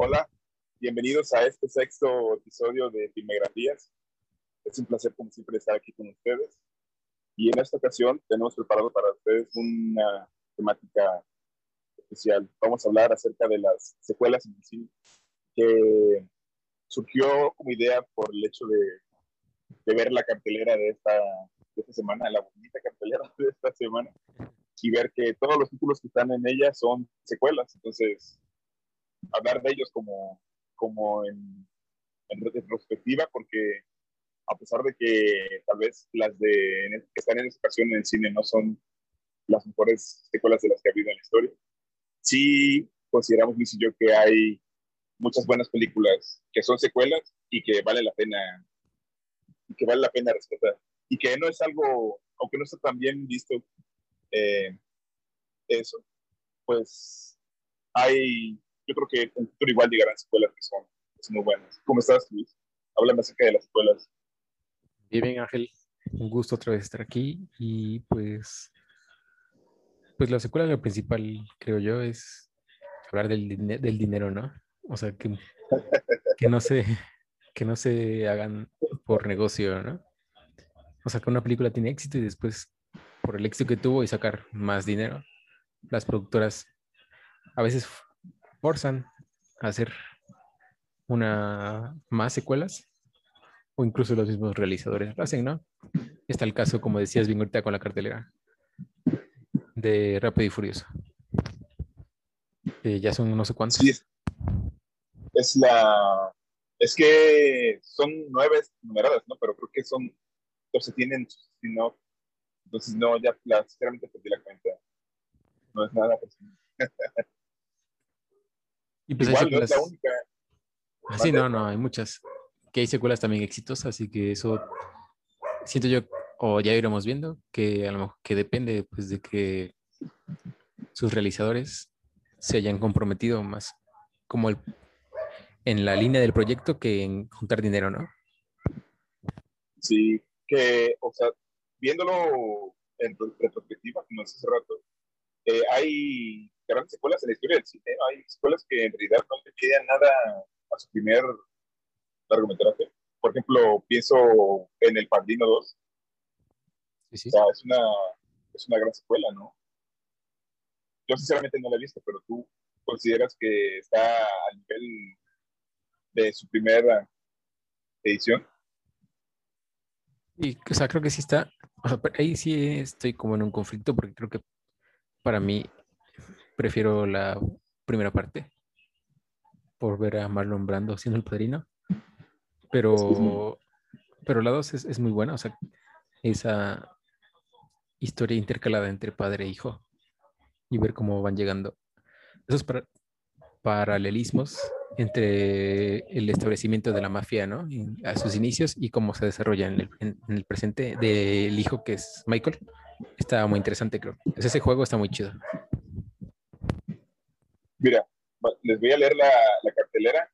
Hola, bienvenidos a este sexto episodio de Filmografías. Es un placer, como siempre, estar aquí con ustedes. Y en esta ocasión tenemos preparado para ustedes una temática especial. Vamos a hablar acerca de las secuelas en el cine, que surgió como idea por el hecho de, de ver la cartelera de esta, de esta semana, la bonita cartelera de esta semana, y ver que todos los títulos que están en ella son secuelas. Entonces, hablar de ellos como, como en, en retrospectiva, porque a pesar de que tal vez las de, que están en esta ocasión en el cine no son las mejores secuelas de las que ha habido en la historia, sí consideramos Luis y yo que hay muchas buenas películas que son secuelas y que vale la pena y que vale la pena respetar y que no es algo aunque no está tan bien visto eh, eso pues hay yo creo que en el futuro igual llegarán secuelas que son, muy buenas ¿cómo estás Luis? háblame acerca de las secuelas Bien, bien Ángel un gusto otra vez estar aquí y pues pues la secuela lo principal creo yo es hablar del, del dinero ¿no? O sea, que, que, no se, que no se hagan por negocio, ¿no? O sea, que una película tiene éxito y después, por el éxito que tuvo y sacar más dinero, las productoras a veces forzan a hacer una más secuelas o incluso los mismos realizadores lo hacen, ¿no? Está el caso, como decías bien ahorita con la cartelera de Rápido y Furioso. ya son no sé cuántos es la. Es que son nueve numeradas, ¿no? Pero creo que son. Entonces tienen si no. Entonces, no, ya, sinceramente perdí la cuenta. No es nada personal. y pues Igual, no es la única. Ah, sí, no, no, hay muchas. Que hay secuelas también exitosas, así que eso siento yo, o ya iremos viendo, que a lo mejor que depende pues de que sus realizadores se hayan comprometido más como el en la línea del proyecto que en juntar dinero, ¿no? Sí, que, o sea, viéndolo en retrospectiva, como hace rato, eh, hay grandes escuelas en la historia del cine, hay escuelas que en realidad no le piden nada a su primer largometraje. Por ejemplo, pienso en El Padrino 2. Sí, sí. O sea, es una, es una gran secuela, ¿no? Yo sinceramente no la he visto, pero tú consideras que está a nivel de su primera edición. Y, o sea, creo que sí está, ahí sí estoy como en un conflicto porque creo que para mí prefiero la primera parte por ver a Marlon Brando siendo el padrino, pero, pero la dos es, muy buena, o sea, esa historia intercalada entre padre e hijo y ver cómo van llegando esos paralelismos entre el establecimiento de la mafia, ¿no? a sus inicios y cómo se desarrolla en el, presente del hijo que es Michael. Está muy interesante, creo. ese juego está muy chido. Mira, les voy a leer la, cartelera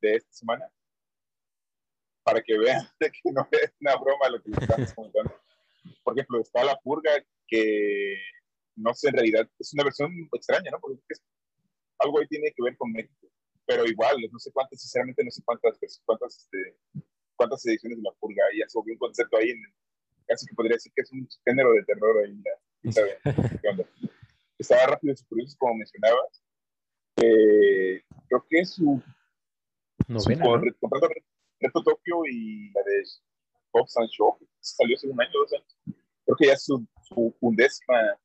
de esta semana para que vean que no es una broma lo que les estamos comentando. Por ejemplo, está La Purga, que no sé, en realidad es una versión extraña, ¿no? Porque algo ahí tiene que ver con México pero igual, no sé cuántas, sinceramente no sé cuántas, cuántas, este, cuántas ediciones de La Purga, ya sobre un concepto ahí, en, casi que podría decir que es un género de terror ahí, ¿sabes? Estaba rápido y curioso, como mencionabas, eh, creo que es su, novena, su ¿no? Reto Tokio y la de Pop and Show, salió hace un año, dos años, creo que ya es su, su undécima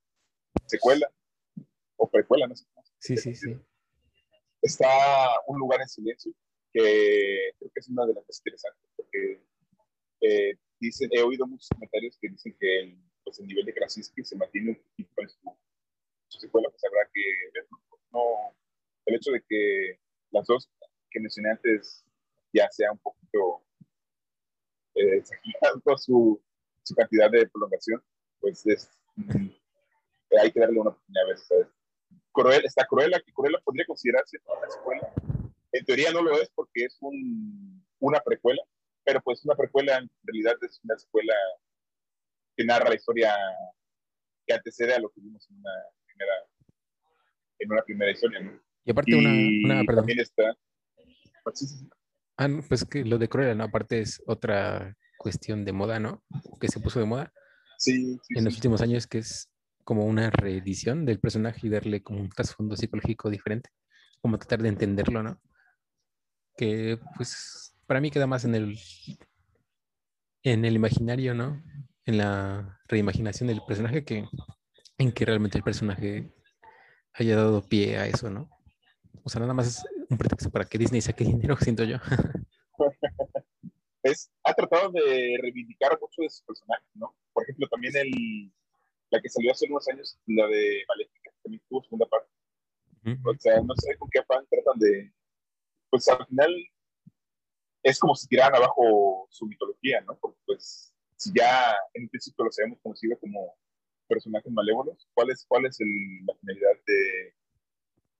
secuela, o precuela, no sé cómo. Sí, sí, sí está Un lugar en silencio, que creo que es una de las más interesantes, porque eh, dicen, he oído muchos comentarios que dicen que el, pues, el nivel de Krasinski se mantiene un poquito en su, secuela, pues habrá que ver. No, el hecho de que las dos que mencioné antes ya sea un poquito eh, su, su, cantidad de prolongación, pues es, mm, hay que darle una oportunidad a veces Cruel, está Cruella, que Cruella podría considerarse una secuela. En teoría no lo es porque es un, una precuela, pero pues una precuela en realidad es una secuela que narra la historia que antecede a lo que vimos en una primera, en una primera historia, ¿no? Y aparte una, una, También está, Pues, ah, pues que lo de Cruella, ¿no? Aparte es otra cuestión de moda, ¿no? Que se puso de moda. Sí, sí En los últimos años, que es como una reedición del personaje y darle como un trasfondo psicológico diferente. Como tratar de entenderlo, ¿no? Que pues para mí queda más en el en el imaginario, ¿no? En la reimaginación del personaje que en que realmente el personaje haya dado pie a eso, ¿no? O sea, nada más es un pretexto para que Disney saque dinero, siento yo. es, ha tratado de reivindicar mucho de sus personajes, ¿no? Por ejemplo, también el, la que salió hace unos años, la de Maléfica, también tuvo segunda parte. O sea, no sé con qué afán tratan de. Pues al final es como si tiraran abajo su mitología, ¿no? Porque pues si ya en principio los habíamos conocido como personajes malévolos, ¿cuál es, cuál es la finalidad de,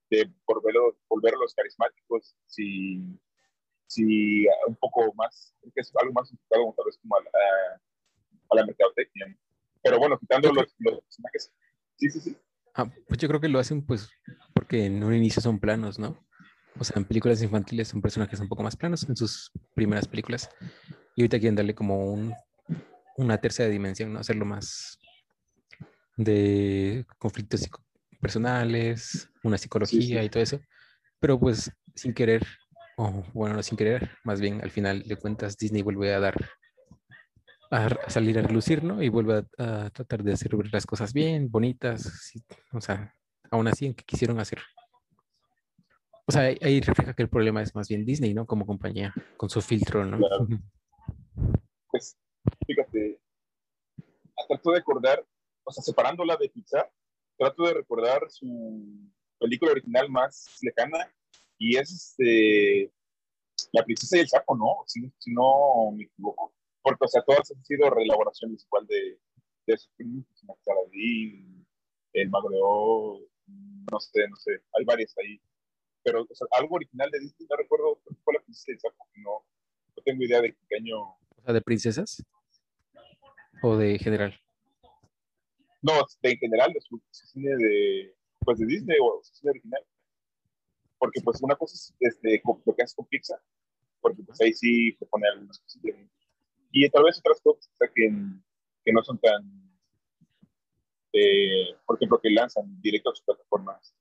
de volverlos, volverlos carismáticos? Si, si un poco más, que es algo más enfocado tal vez como a la, a la mercadotecnia. Pero bueno, quitando los, los personajes. Sí, sí, sí. Ah, pues yo creo que lo hacen pues porque en un inicio son planos, ¿no? O sea, en películas infantiles son personajes un poco más planos en sus primeras películas. Y ahorita quieren darle como un, una tercera dimensión, ¿no? Hacerlo más de conflictos personales, una psicología y todo eso. Pero pues sin querer, o bueno, no sin querer, más bien al final de cuentas Disney vuelve a dar, a, salir a relucir, ¿no? Y vuelve a, tratar de hacer las cosas bien, bonitas, o sea, aún así en que quisieron hacer o sea, ahí refleja que el problema es más bien Disney, ¿no? Como compañía, con su filtro, ¿no? Claro. Pues, fíjate, trato de recordar, o sea, separándola de Pixar, trato de recordar su película original más lejana y es este, La princesa y el sapo, ¿no? Si, no me equivoco. Porque, o sea, todas han sido reelaboraciones igual de, de esos filmes, El Mago de Oz, no sé, no sé, hay varias ahí pero o sea, algo original de Disney, no recuerdo cuál fue la princesa, porque no, no tengo idea de qué año. O sea, de princesas o de general. No, de en general, de su, cine de, pues de Disney o su cine original. Porque pues una cosa es este, lo que hace con Pixar, porque pues ahí sí te pone algunas cosas. Y tal vez otras cosas que, que no son tan, eh, por ejemplo, que lanzan directo a sus plataformas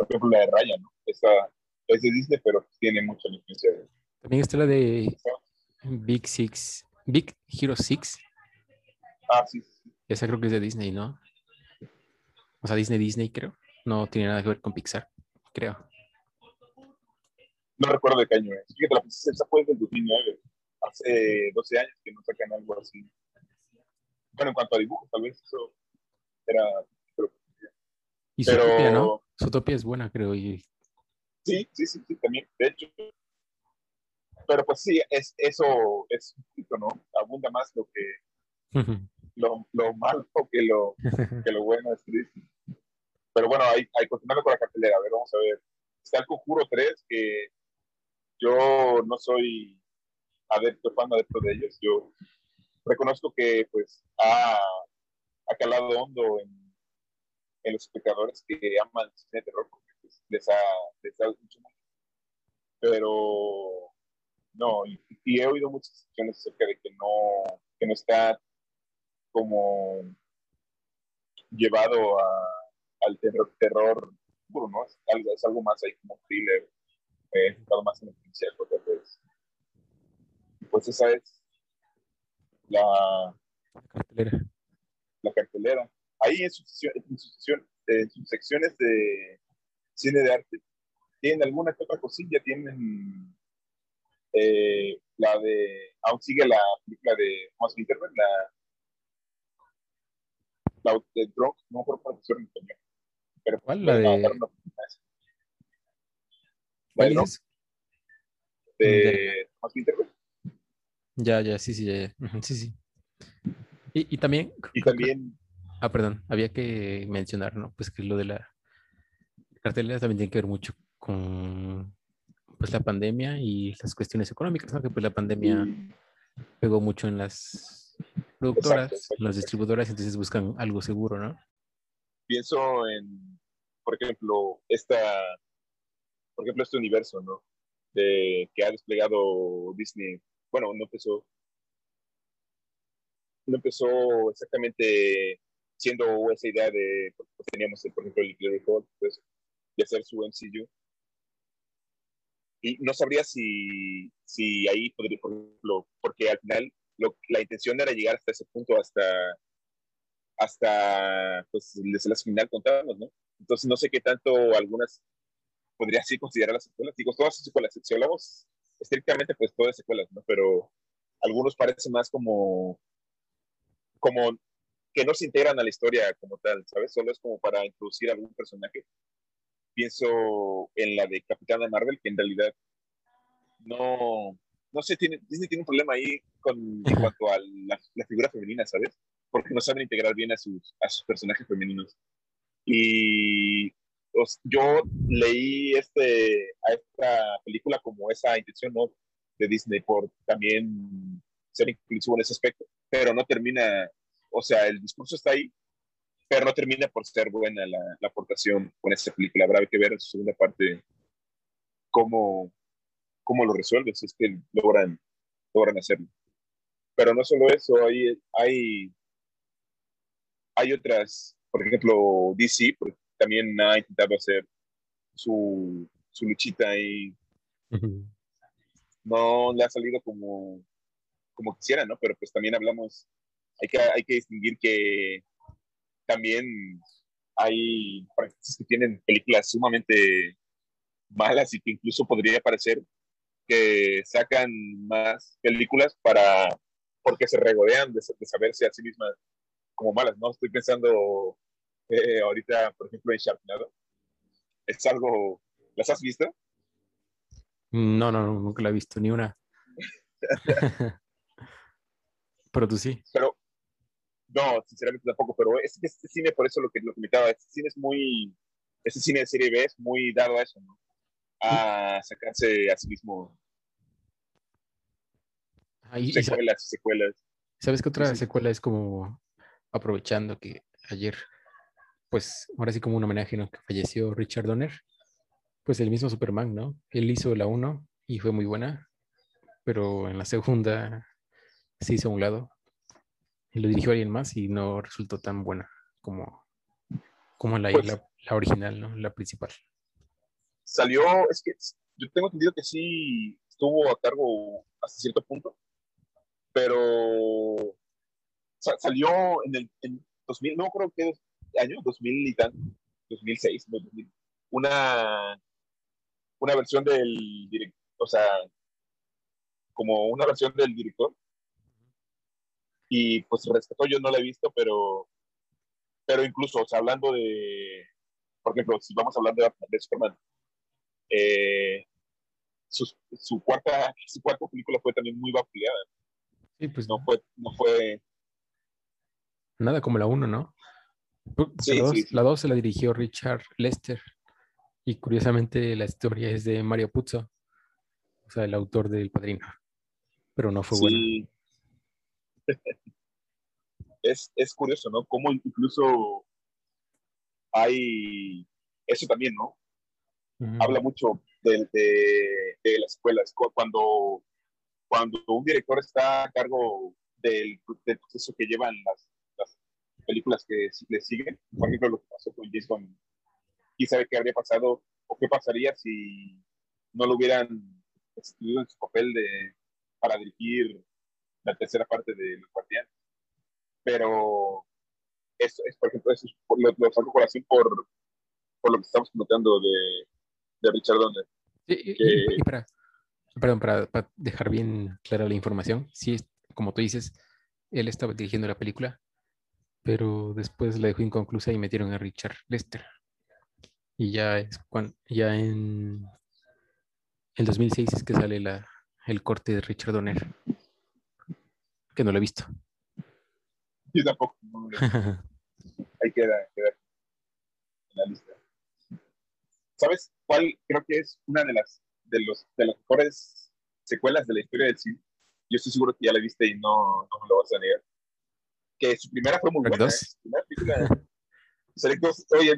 por ejemplo, la de Raya, ¿no? Esa es de Disney, pero tiene mucha influencia de... También está la de Big Six, Big Hero Six. Ah, sí, sí. Esa creo que es de Disney, ¿no? O sea, Disney, Disney, creo. No tiene nada que ver con Pixar, creo. No recuerdo de qué año es. Fíjate, la princesa fue del 2009. Hace 12 años que no sacan algo así. Bueno, en cuanto a dibujos, tal vez eso era y Zootopia, ¿no? Zootopia es buena, creo. Y... Sí, sí, sí, sí, también. De hecho. Pero pues sí, es, eso es un poquito, ¿no? Abunda más lo que. lo, lo, malo que lo, que lo bueno es triste. Pero bueno, ahí, ahí continuando con la cartelera, a ver, vamos a ver. Está el Conjuro 3, que yo no soy adepto, fan adepto de ellos. Yo reconozco que pues ha, ha calado hondo en en los espectadores que aman el cine de terror, porque pues, les, ha, les ha mucho más. Pero no, y, he oído muchas discusiones acerca de que no, que no está como llevado a, al terror, terror puro, ¿no? Es algo, es algo más ahí como thriller, eh, enfocado más en el policial, pues, pues esa es la cartelera. La cartelera ahí en sus, en sus secciones de cine de arte, tienen alguna que otra cosilla, tienen eh, la de, aún sigue la película de Thomas Winterberg, la, la de Drunk, no por traducción en español. Pero, ¿Cuál? La de... La de, de Thomas Winterberg. Ya, ya, sí, sí, ya, ya. sí, sí. Y, y también... Y también Ah, perdón, había que mencionar, ¿no? Pues que lo de la cartelera también tiene que ver mucho con pues la pandemia y las cuestiones económicas, ¿no? Que pues la pandemia pegó mucho en las productoras, en las distribuidoras, entonces buscan algo seguro, ¿no? Pienso en, por ejemplo, esta, por ejemplo, este universo, ¿no? de, que ha desplegado Disney. Bueno, no empezó, no empezó exactamente siendo esa idea de, pues, teníamos, por ejemplo, el Incredible pues, de hacer su MCU. Y no sabría si, si ahí podría, por ejemplo, porque al final lo, la intención era llegar hasta ese punto, hasta, hasta pues, la final contarnos, ¿no? Entonces no sé qué tanto algunas podría así considerar las secuelas. Digo, todas las secuelas, si hablamos estrictamente, pues todas secuelas, ¿no? Pero algunos parecen más como, como que no se integran a la historia como tal, ¿sabes? Solo es como para introducir algún personaje. Pienso en la de Capitana Marvel, que en realidad no, no sé, tiene, Disney tiene un problema ahí con, en cuanto a la, la, figura femenina, ¿sabes? Porque no saben integrar bien a sus, a sus personajes femeninos. Y yo leí este, a esta película como esa intención ¿no? de Disney por también ser inclusivo en ese aspecto, pero no termina, o sea, el discurso está ahí, pero no termina por ser buena la, la aportación con esta película. Habrá que ver en su segunda parte cómo, cómo lo resuelven, si es que logran, logran hacerlo. Pero no solo eso, hay, hay, hay otras, por ejemplo, DC, también ha intentado hacer su, su luchita y no le ha salido como, como quisiera, ¿no? Pero pues también hablamos, hay que, hay que distinguir que también hay franquicias que tienen películas sumamente malas y que incluso podría parecer que sacan más películas para porque se regodean de, de saberse a sí mismas como malas, ¿no? Estoy pensando eh, ahorita, por ejemplo, en Sharknado. ¿Es algo, las has visto? No, no, nunca la he visto, ni una. pero tú sí. Pero, no, sinceramente tampoco, pero este, este cine, por eso lo que lo comentaba, este cine es muy, este cine de serie B es muy dado a eso, ¿no? A sacarse a sí mismo Ahí, secuelas, secuelas. ¿Sabes qué otra secuela es como aprovechando que ayer pues ahora sí como un homenaje, ¿no? Que falleció Richard Donner, pues el mismo Superman, ¿no? Él hizo la 1 y fue muy buena, pero en la segunda se hizo a un lado lo dirigió alguien más y no resultó tan buena como, como la, pues la, original, ¿no? La principal. Salió, es que yo tengo entendido que sí estuvo a cargo hasta cierto punto, pero salió en el en 2000, no creo que año, 2000 y tan, 2006, una, una versión del director, o sea, como una versión del director. Y pues rescató, yo no la he visto, pero, pero incluso, o sea, hablando de, por ejemplo, si vamos a hablar de, de Superman, eh, su, su, cuarta, su cuarta película fue también muy vapuleada. Sí, pues no fue, no fue. Nada como la 1, ¿no? la 2 se la dirigió Richard Lester. Y curiosamente la historia es de Mario Puzo, o sea, el autor del Padrino. Pero no fue buena. Es, es curioso, ¿no? Cómo incluso hay eso también, ¿no? Habla mucho de, de, las escuelas. Cuando, cuando un director está a cargo del, del proceso que llevan las, películas que le siguen. Por ejemplo, lo que pasó con Jason. ¿Quién sabe qué habría pasado o qué pasaría si no lo hubieran estudiado en su papel de, para dirigir la tercera parte de Los Guardianes? Pero eso es, por ejemplo, eso es, lo, lo saco por así por, por lo que estamos notando de, de Richard Donner. Y, y, para, perdón, para, para, dejar bien clara la información, sí, como tú dices, él estaba dirigiendo la película, pero después la dejó inconclusa y metieron a Richard Lester. Y ya es cuando, ya en el 2006 es que sale la, el corte de Richard Donner, que no lo he visto. Yo tampoco. Ahí queda, queda en la lista. ¿Sabes cuál creo que es una de las de los de las mejores secuelas de la historia del cine? Yo estoy seguro que ya la viste y no, no me lo vas a negar que su primera fue muy buena. ¿eh? Shrek 2, oye,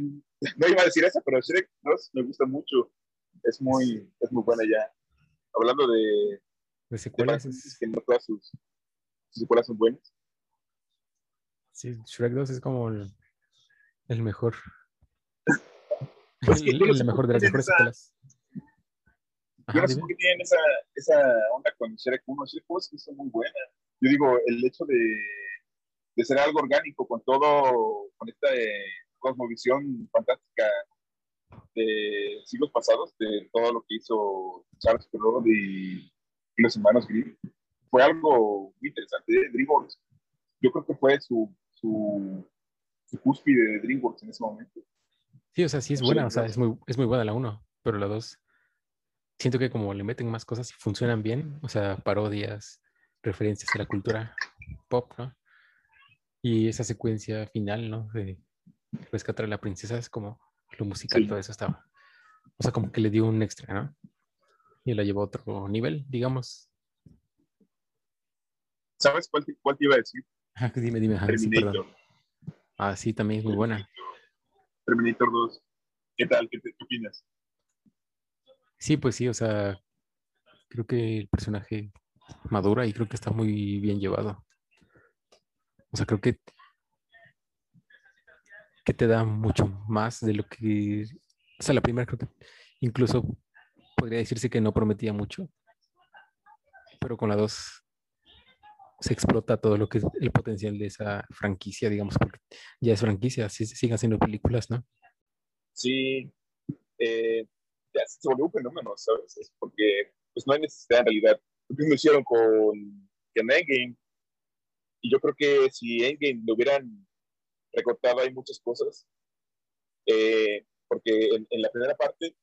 no iba a decir eso, pero Shrek 2 me gusta mucho. Es muy, es muy buena ya. hablando de, de secuelas. De que no todas sus, secuelas son buenas. Sí, Shrek 2 es como el, el mejor. Pues el, el, el mejor de las mejores esa, secuelas. Ajá, yo no sé por qué tienen esa, esa onda con Shrek 1. Shrek 1 es muy buena. Yo digo, el hecho de, de ser algo orgánico con todo, con esta eh, cosmovisión fantástica de siglos pasados, de todo lo que hizo Charles Perrault y, y, los hermanos Grimm, fue algo muy interesante. ¿eh? DreamWorks, yo creo que fue su, su, su cúspide de DreamWorks en ese momento. Sí, o sea, sí es buena, o sea, es muy, es muy buena la 1, pero la 2, siento que como le meten más cosas y funcionan bien, o sea, parodias, referencias a la cultura pop, ¿no? Y esa secuencia final, ¿no? De rescatar a la princesa es como lo musical, sí. todo eso estaba. O sea, como que le dio un extra, ¿no? Y la llevó a otro nivel, digamos. ¿Sabes cuál te, cuál te iba a decir? Ah, dime, dime. Ah, Terminator. Sí, ah, sí, también es muy buena. Terminator 2. ¿Qué tal? ¿Qué, te, qué opinas? Sí, pues sí, o sea, creo que el personaje madura y creo que está muy bien llevado. O sea, creo que, que te da mucho más de lo que... O sea, la primera creo que incluso podría decirse que no prometía mucho, pero con la dos se explota todo lo que es el potencial de esa franquicia, digamos, porque ya es franquicia, se siguen haciendo películas, ¿no? Sí, eh, ya se volvió un fenómeno, ¿sabes? Es porque pues no hay necesidad en realidad. Lo hicieron con, con Endgame, y yo creo que si Endgame lo hubieran recortado hay muchas cosas, eh, porque en, en, la primera parte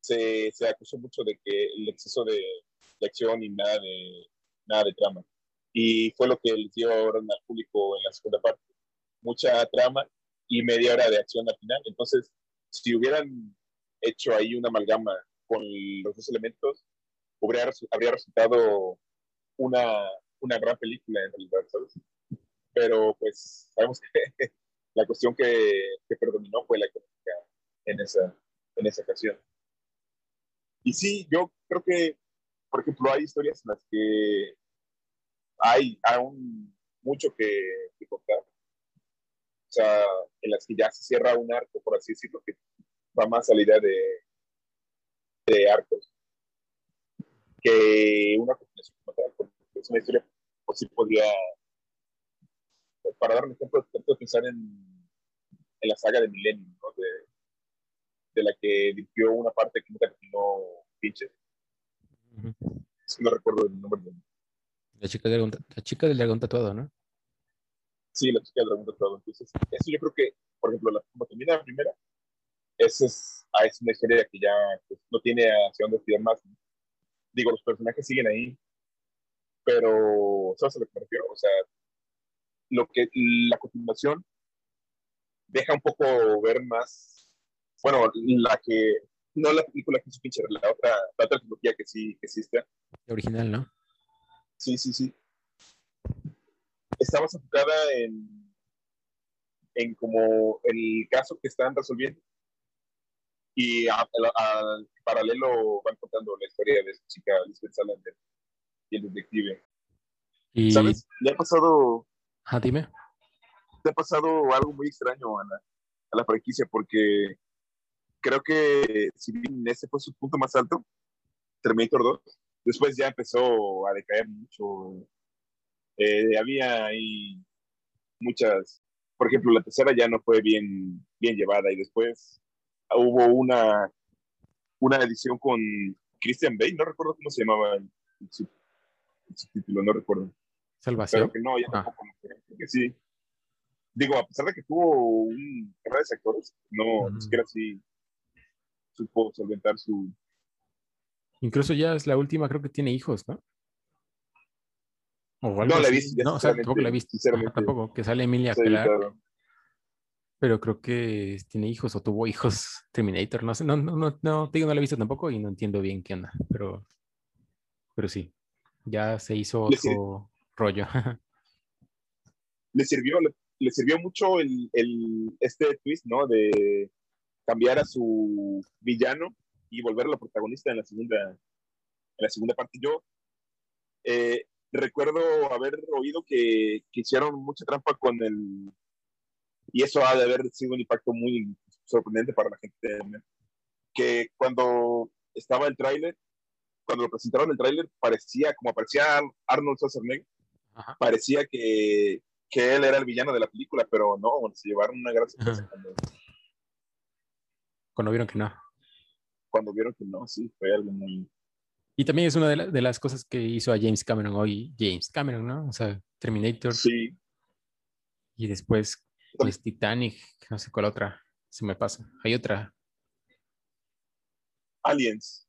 se, se, acusó mucho de que el exceso de, de, acción y nada de, nada de trama. Y fue lo que les dio orden al público en la segunda parte. Mucha trama y media hora de acción al final. Entonces, si hubieran hecho ahí una amalgama con los dos elementos, hubiera, habría resultado una, una gran película en realidad, ¿sabes? Pero pues sabemos que la cuestión que, que predominó fue la económica en esa, en esa ocasión. Y sí, yo creo que, por ejemplo, hay historias en las que hay aún mucho que, que contar. O sea, en las que ya se cierra un arco, por así decirlo, que va más a la idea de, de arcos que una continuación como es una historia, pues sí podría, para dar un ejemplo, pensar en, en la saga de Millennium, ¿no? de, de la que dirigió una parte que nunca terminó que no recuerdo el nombre de la chica, del, la chica del dragón tatuado, ¿no? Sí, la chica del dragón tatuado. Entonces, eso yo creo que, por ejemplo, la, como termina la primera, esa es, ah, es una historia que ya pues, no tiene hacia dónde estudiar más. ¿no? Digo, los personajes siguen ahí, pero ¿sabes a lo que me refiero? O sea, lo que la continuación deja un poco ver más, bueno, la que, no la película que hizo Fincher, la otra, la otra trilogía que sí que existe. La original, ¿no? Sí, sí, sí. Más enfocada en, en como el caso que están resolviendo y al paralelo van contando la historia de esa chica Lisbeth Salander y el detective. Y... ¿Sabes? Le ha pasado... Ah, dime. Le ha pasado algo muy extraño a la, a la franquicia porque creo que si bien ese fue su punto más alto, Terminator 2, después ya empezó a decaer mucho. Eh, había ahí muchas, por ejemplo, la tercera ya no fue bien, bien llevada y después hubo una, una edición con Christian Bale, no recuerdo cómo se llamaba el, su, su, título, no recuerdo. Salvación. Pero que no, ya ah. tampoco, creo que sí. Digo, a pesar de que tuvo un de actores, no, mm. ni siquiera así supo solventar su, Incluso ya es la última, creo que tiene hijos, ¿no? O no la he visto. No, o sea, tampoco la he visto. Ajá, tampoco, que sale Emilia sí, claro. Pero creo que tiene hijos o tuvo hijos Terminator. No sé, no, no, no, no, digo, no la he visto tampoco y no entiendo bien qué onda. Pero, pero sí, ya se hizo otro rollo. le sirvió, le, le sirvió mucho el, el, este twist, ¿no? De cambiar a su villano y volver a la protagonista en la segunda en la segunda parte. Yo eh, recuerdo haber oído que, que, hicieron mucha trampa con el... Y eso ha de haber sido un impacto muy sorprendente para la gente. Que cuando estaba el tráiler, cuando lo presentaron el tráiler, parecía, como aparecía Arnold Schwarzenegger, parecía que, que, él era el villano de la película, pero no, se llevaron una gran sorpresa. Cuando, vieron que no. Cuando vieron que no, sí, fue algo muy... Y también es una de, de, las cosas que hizo a James Cameron hoy, James Cameron, ¿no? O sea, Terminator. Sí. Y después, pues Titanic, no sé cuál otra, se me pasa. Hay otra. Aliens.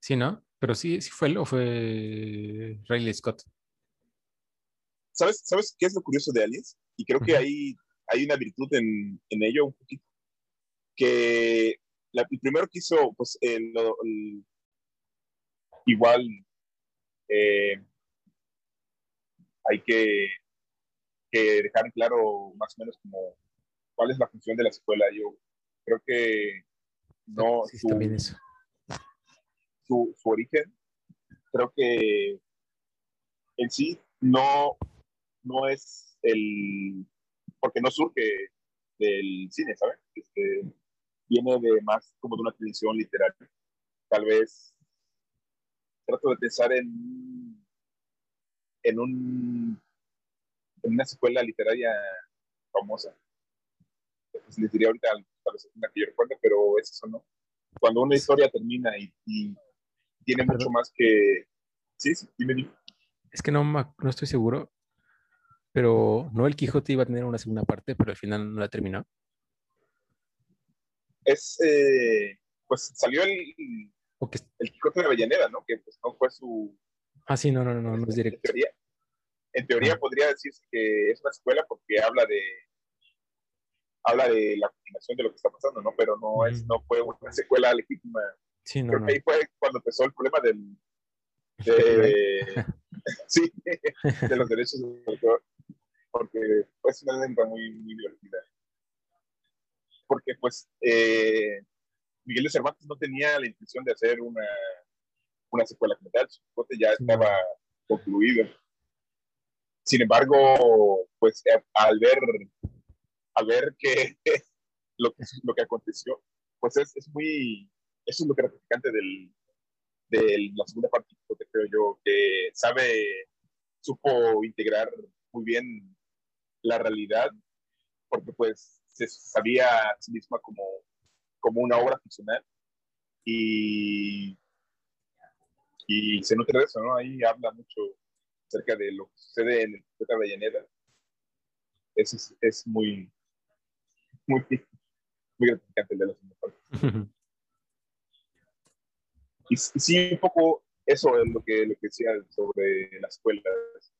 Sí, ¿no? Pero sí, sí fue él o fue Riley Scott. ¿Sabes, ¿Sabes qué es lo curioso de Aliens? Y creo que hay, hay una virtud en, en ello un poquito. Que la, el primero que hizo, pues, el, igual eh, hay que, que dejar claro más o menos como cuál es la función de la escuela. Yo creo que no. Sí, también eso su, origen, creo que en sí no, no es el, porque no surge del cine, ¿sabes? Este, viene de más como de una tradición literaria. Tal vez trato de pensar en, en, un, en una escuela literaria famosa. Pues les diría ahorita, tal vez una que yo recuerde, pero es eso, ¿no? Cuando una historia termina y tiene mucho más que... Sí, sí, dime, Es que no, no estoy seguro, pero no el Quijote iba a tener una segunda parte, pero al final no la terminó. Es, eh, pues salió el, el Quijote de Avellaneda, ¿no? Que pues no fue su... Ah, sí, no, no, no, no, es directo. En teoría, en teoría ah. podría decirse que es una escuela porque habla de habla de la continuación de lo que está pasando, ¿no? Pero no es, no fue una secuela legítima Sí, Creo que ahí fue cuando empezó el problema del, de, sí, de los derechos del autor, porque fue una lengua muy, muy divertida. Porque pues eh, Miguel de Cervantes no tenía la intención de hacer una, una secuela como tal, su ya estaba concluido. Sin embargo, pues eh, al ver, al ver que lo, que lo que aconteció, pues es, es muy eso es lo gratificante del, de la segunda parte, creo yo, que sabe, supo integrar muy bien la realidad, porque pues se sabía a sí misma como, como una obra ficcional y, y se nutre de eso, ¿no? Ahí habla mucho acerca de lo que sucede en el de Avellaneda. Eso es, es muy, muy, muy gratificante el de la segunda parte. Y, sí, un poco eso es lo que, lo que decía sobre las escuelas.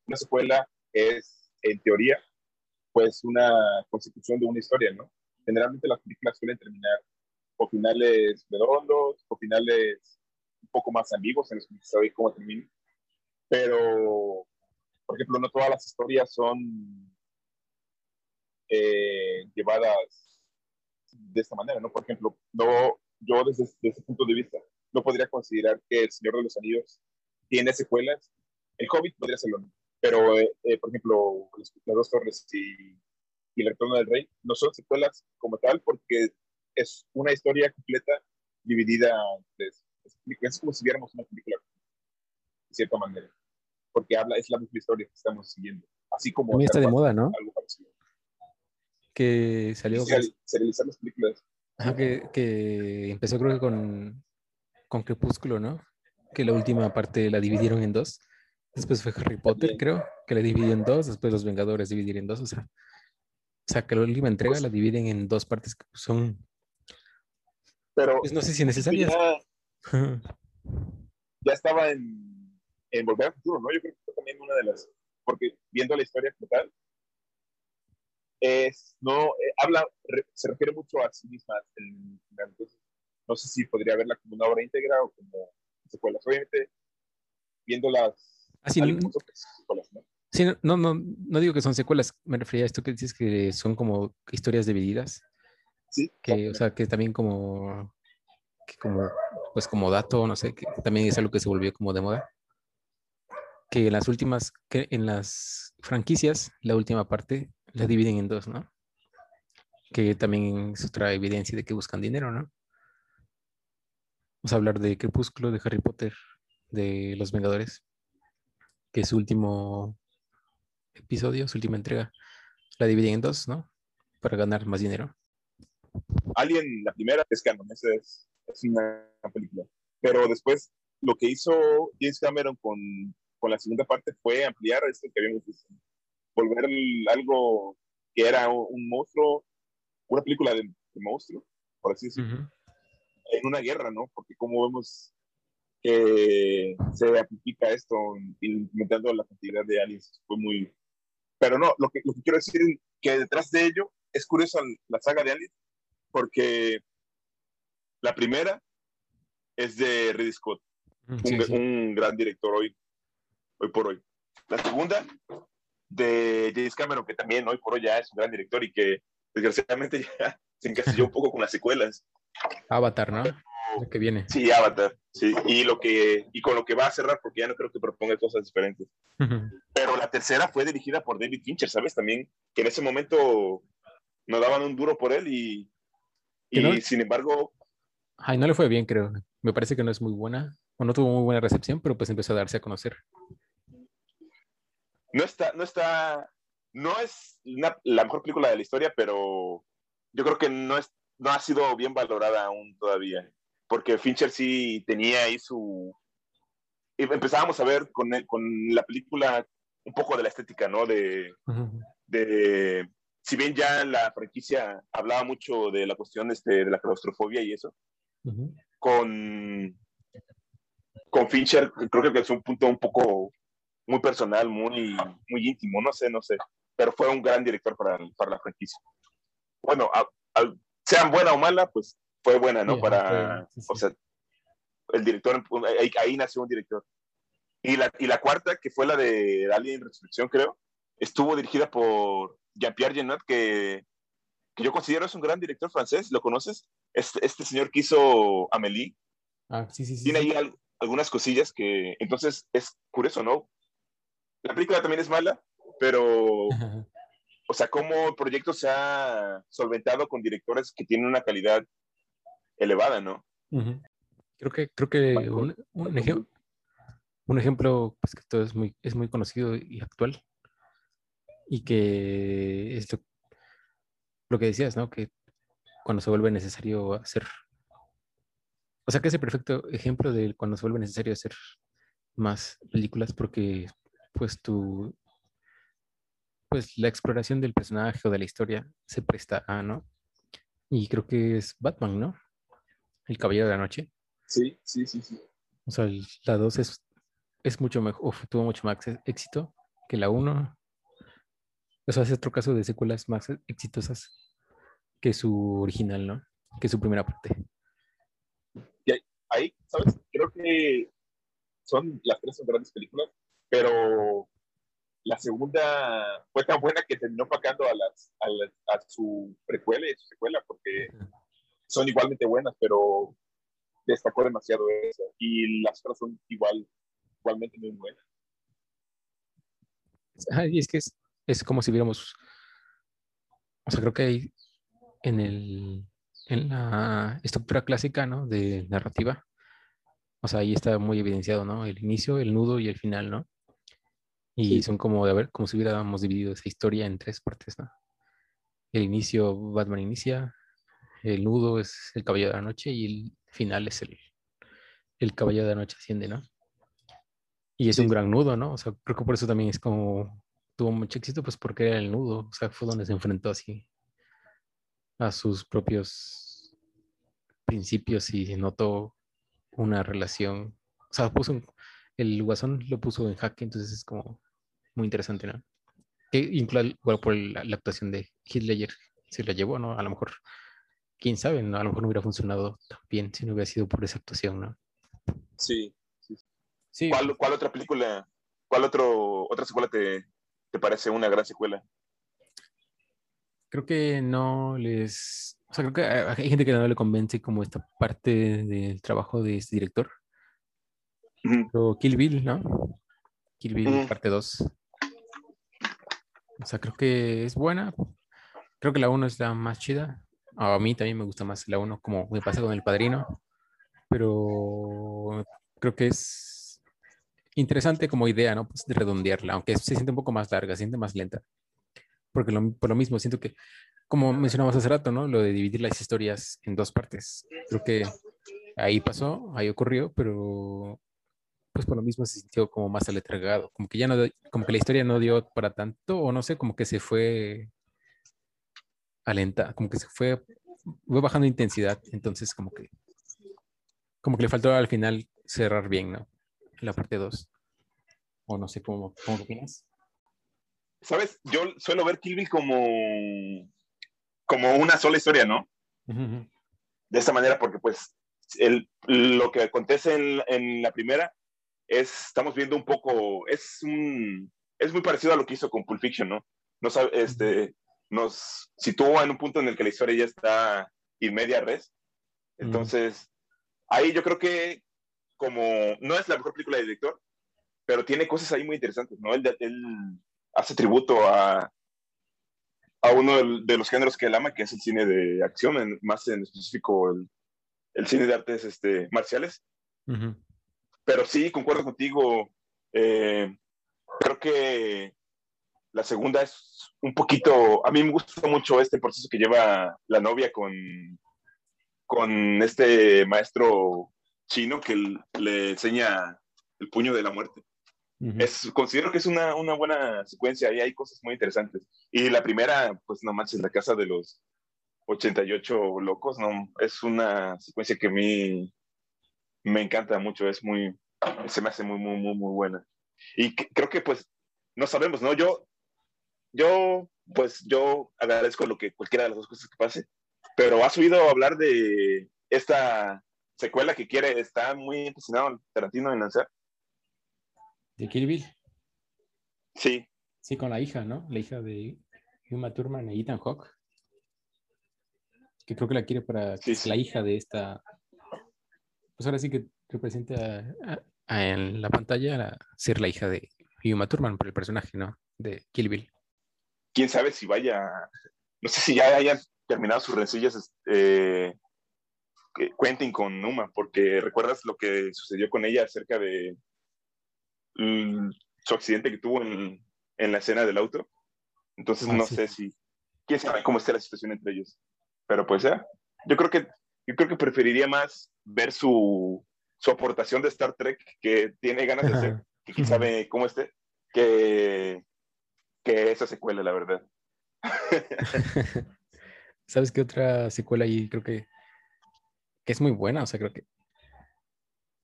Una escuela es, en teoría, pues una constitución de una historia, ¿no? Generalmente las películas suelen terminar con finales redondos, con finales un poco más ambiguos en los que se sabe cómo termina. Pero, por ejemplo, no todas las historias son eh, llevadas de esta manera, ¿no? Por ejemplo, no, yo desde, desde ese punto de vista no podría considerar que El Señor de los Anillos tiene secuelas. El Hobbit podría serlo, pero, eh, eh, por ejemplo, Las Dos Torres y, y, El Retorno del Rey no son secuelas como tal porque es una historia completa dividida es, es como si viéramos una película de cierta manera porque habla es la misma historia que estamos siguiendo así como También está de moda no algo parecido que salió serializar las películas que, que empezó creo que con con Crepúsculo, ¿no? Que la última parte la dividieron en dos. Después fue Harry Potter, creo, que la dividió en dos. Después Los Vengadores dividieron en dos. O sea, o sea que la última entrega pues la dividen en dos partes que son. Pero. Pues no sé si necesarias. Ya, ya estaba en, en Volver al Futuro, ¿no? Yo creo que fue también una de las. Porque viendo la historia total, es, no, eh, habla, se refiere mucho a sí misma. entonces, no sé si podría verla como una obra íntegra o como secuelas. Obviamente, viendo las... Así, ah, ¿no? Sí, no, no, no digo que son secuelas, me refería a esto que dices que son como historias divididas. Sí. Que, o sea, que también como, que como pues como dato, no sé, que también es algo que se volvió como de moda, que en las últimas, que en las franquicias, la última parte la dividen en dos, ¿no? Que también es otra evidencia de que buscan dinero, ¿no? Vamos a hablar de Crepúsculo, de Harry Potter, de Los Vengadores, que su último episodio, su última entrega, la dividen en dos, ¿no? Para ganar más dinero. Alien, la primera, es canon, esa es, es una película. Pero después, lo que hizo James Cameron con, con la segunda parte fue ampliar esto que habíamos visto. Volver algo que era un monstruo, una película de, de monstruo, por así decirlo, en una guerra, ¿no? Porque como vemos que se amplifica esto incrementando la cantidad de aliens, fue muy... Pero no, lo que, lo que quiero decir es que detrás de ello es curiosa la saga de aliens, porque la primera es de Ridley Scott, un, gran director hoy, hoy por hoy. La segunda de James Cameron, que también hoy por hoy ya es un gran director y que desgraciadamente ya se encasilló un poco con las secuelas. Avatar, ¿no? Lo que viene. Sí, Avatar, sí. Y, lo que, y con lo que va a cerrar, porque ya no creo que proponga cosas diferentes. Pero la tercera fue dirigida por David Fincher, ¿sabes? También, que en ese momento nos daban un duro por él y, y sin embargo... Ay, no le fue bien, creo. Me parece que no es muy buena, o no tuvo muy buena recepción, pero pues empezó a darse a conocer. No está, no está, no es la mejor película de la historia, pero yo creo que no es, no ha sido bien valorada aún todavía, porque Fincher sí tenía ahí su... Empezábamos a ver con, con la película un poco de la estética, ¿no? De, de, si bien ya la franquicia hablaba mucho de la cuestión este, de la claustrofobia y eso, con, con Fincher creo que es un punto un poco muy personal, muy, muy íntimo, no sé, no sé, pero fue un gran director para, para la franquicia. Bueno, sean buena o mala, pues fue buena, ¿no? para, o sea, el director, ahí, nació un director. Y la, y la cuarta, que fue la de Alien Resurrección, creo, estuvo dirigida por Jean-Pierre Genot, que, que, yo considero es un gran director francés, ¿lo conoces? Este, este señor que hizo Amélie. Ah, sí, sí, sí. Tiene ahí algunas cosillas que, entonces, es curioso, ¿no? La película también es mala, pero, o sea, cómo el proyecto se ha solventado con directores que tienen una calidad elevada, ¿no? Creo que, creo que un, un, ejemplo, un ejemplo pues, que todo es muy, es muy conocido y actual y que esto, lo que decías, ¿no? Que cuando se vuelve necesario hacer, o sea, que es el perfecto ejemplo de cuando se vuelve necesario hacer más películas porque pues tu, pues la exploración del personaje o de la historia se presta a, ¿no? Y creo que es Batman, ¿no? El Caballero de la Noche. Sí, sí, sí, sí. O sea, la 2 es, es mucho mejor, tuvo mucho más éxito que la 1 eso hace otro caso de secuelas más exitosas que su original, ¿no? Que su primera parte. Y ahí, ¿sabes? Creo que son las tres son grandes películas, pero la segunda fue tan buena que terminó pagando a, las, a, su precuela y su secuela, porque son igualmente buenas, pero destacó demasiado esa. Y las otras son igual, igualmente muy buenas. y es que es, es como si viéramos, o sea, creo que hay en, el, en la estructura clásica, ¿no? De narrativa, o sea, ahí está muy evidenciado, ¿no? El inicio, el nudo y el final, ¿no? Y son como, de ver, como si hubiéramos dividido esa historia en tres partes, ¿no? El inicio, Batman inicia, el nudo es el caballero de la noche y el final es el, el caballero de la noche asciende, ¿no? Y es un gran nudo, ¿no? O sea, creo que por eso también es como tuvo mucho éxito, pues porque era el nudo, o sea, fue donde se enfrentó así a sus propios principios y notó una relación, o sea, puso el guasón lo puso en jaque, entonces es como muy interesante, ¿no? Que igual por la, actuación de Hitler se la llevó, ¿no? A lo mejor, quién sabe. A lo mejor no hubiera funcionado tan bien si no hubiera sido por esa actuación, ¿no? Sí, sí. sí. ¿Cuál, ¿Cuál, otra película, cuál otro, otra secuela te, te parece una gran secuela? Creo que no les O sea, creo que hay gente que no le convence como esta parte del trabajo de este director. Pero Kill Bill, ¿no? Kill Bill parte 2. O sea, creo que es buena. Creo que la 1 es la más chida. A mí también me gusta más la 1, como me pasa con El Padrino. Pero creo que es interesante como idea, ¿no? Pues de redondearla, aunque se siente un poco más larga, se siente más lenta. Porque por lo mismo siento que como mencionamos hace rato, ¿no? Lo de dividir las historias en dos partes. Creo que ahí pasó, ahí ocurrió, pero pues por lo mismo se sintió como más aletragado, como que ya no, como que la historia no dio para tanto, o no sé, como que se fue alenta, como que se fue, fue bajando intensidad, entonces como que, como que le faltó al final cerrar bien, ¿no? La parte 2. O no sé cómo, cómo opinas. Sabes, yo suelo ver Kill como como una sola historia, ¿no? De esta manera, porque pues el, lo que acontece en, en, la primera es, estamos viendo un poco, es, un, es muy parecido a lo que hizo con Pulp Fiction, ¿no? Nos, este, nos sitúa en un punto en el que la historia ya está in media res. Entonces, ahí yo creo que como no es la mejor película de director, pero tiene cosas ahí muy interesantes, ¿no? Él, él hace tributo a, a uno de, los géneros que él ama, que es el cine de acción, más en específico el, cine de artes este, marciales. Pero sí, concuerdo contigo. Eh, creo que la segunda es un poquito, a mí me gusta mucho este proceso que lleva la novia con, con este maestro chino que le enseña el puño de la muerte es, considero que es una, una, buena secuencia y hay cosas muy interesantes. Y la primera, pues no manches, la casa de los 88 locos, no, es una secuencia que a mí me encanta mucho, es muy, se me hace muy, muy, muy, muy buena. Y creo que pues no sabemos, ¿no? Yo, yo, pues yo agradezco lo que cualquiera de las dos cosas que pase, pero has oído hablar de esta secuela que quiere, está muy impresionado Tarantino en lanzar de Kill Bill. Sí. Sí, con la hija, ¿no? La hija de Uma Thurman y Ethan Hawke. Que creo que la quiere para sí, la hija de esta. Pues ahora sí que representa en la pantalla ser la hija de Uma Thurman por el personaje, ¿no? De Kill Bill. Quién sabe si vaya. No sé si ya hayan terminado sus rencillas eh, Quentin con Uma, porque recuerdas lo que sucedió con ella acerca de su accidente que tuvo en, en, la escena del auto. Entonces ah, no sé si, quién sabe cómo está la situación entre ellos. Pero pues ya, yo creo que, yo creo que preferiría más ver su, su aportación de Star Trek que tiene ganas de hacer, que quién sabe cómo esté, que, que esa secuela, la verdad. ¿Sabes qué otra secuela ahí creo que, que es muy buena? O sea, creo que